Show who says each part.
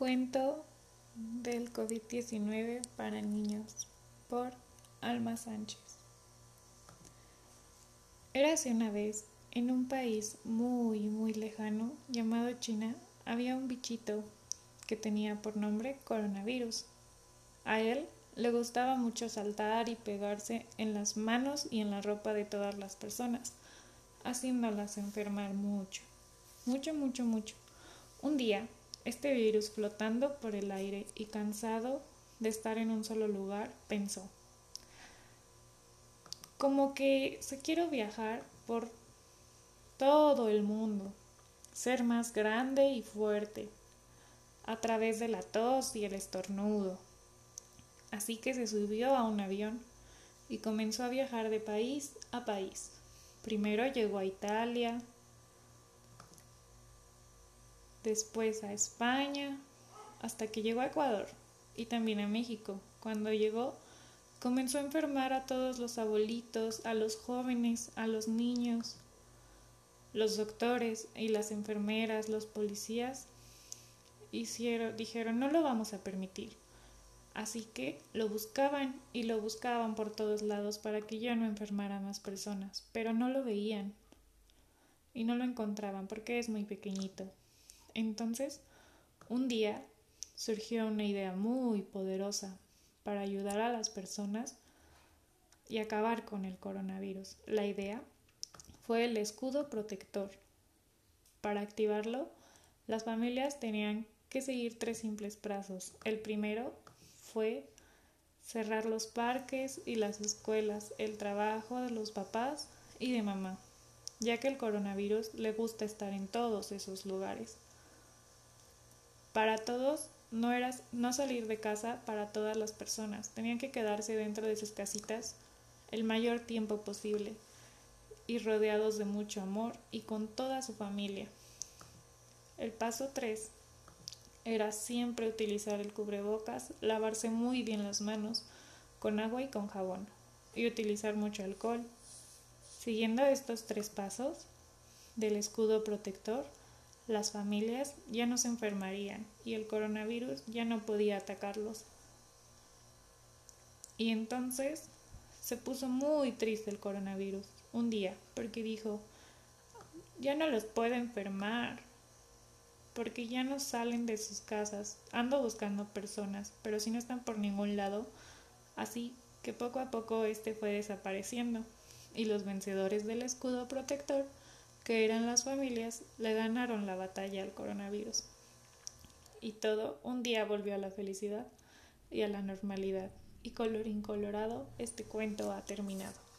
Speaker 1: Cuento del COVID-19 para niños por Alma Sánchez. Érase una vez, en un país muy, muy lejano llamado China, había un bichito que tenía por nombre coronavirus. A él le gustaba mucho saltar y pegarse en las manos y en la ropa de todas las personas, haciéndolas enfermar mucho, mucho, mucho, mucho. Un día este virus flotando por el aire y cansado de estar en un solo lugar, pensó, como que se quiero viajar por todo el mundo, ser más grande y fuerte, a través de la tos y el estornudo. Así que se subió a un avión y comenzó a viajar de país a país. Primero llegó a Italia, después a España, hasta que llegó a Ecuador y también a México. Cuando llegó, comenzó a enfermar a todos los abuelitos, a los jóvenes, a los niños. Los doctores y las enfermeras, los policías, hicieron, dijeron, no lo vamos a permitir. Así que lo buscaban y lo buscaban por todos lados para que ya no enfermara más personas, pero no lo veían y no lo encontraban porque es muy pequeñito. Entonces, un día surgió una idea muy poderosa para ayudar a las personas y acabar con el coronavirus. La idea fue el escudo protector. Para activarlo, las familias tenían que seguir tres simples pasos. El primero fue cerrar los parques y las escuelas, el trabajo de los papás y de mamá, ya que el coronavirus le gusta estar en todos esos lugares. Para todos no era no salir de casa para todas las personas, tenían que quedarse dentro de sus casitas el mayor tiempo posible y rodeados de mucho amor y con toda su familia. El paso 3 era siempre utilizar el cubrebocas, lavarse muy bien las manos con agua y con jabón y utilizar mucho alcohol. Siguiendo estos tres pasos del escudo protector, las familias ya no se enfermarían y el coronavirus ya no podía atacarlos. Y entonces se puso muy triste el coronavirus un día porque dijo, ya no los puedo enfermar, porque ya no salen de sus casas, ando buscando personas, pero si no están por ningún lado, así que poco a poco este fue desapareciendo y los vencedores del escudo protector que eran las familias, le ganaron la batalla al coronavirus. Y todo un día volvió a la felicidad y a la normalidad. Y colorín colorado, este cuento ha terminado.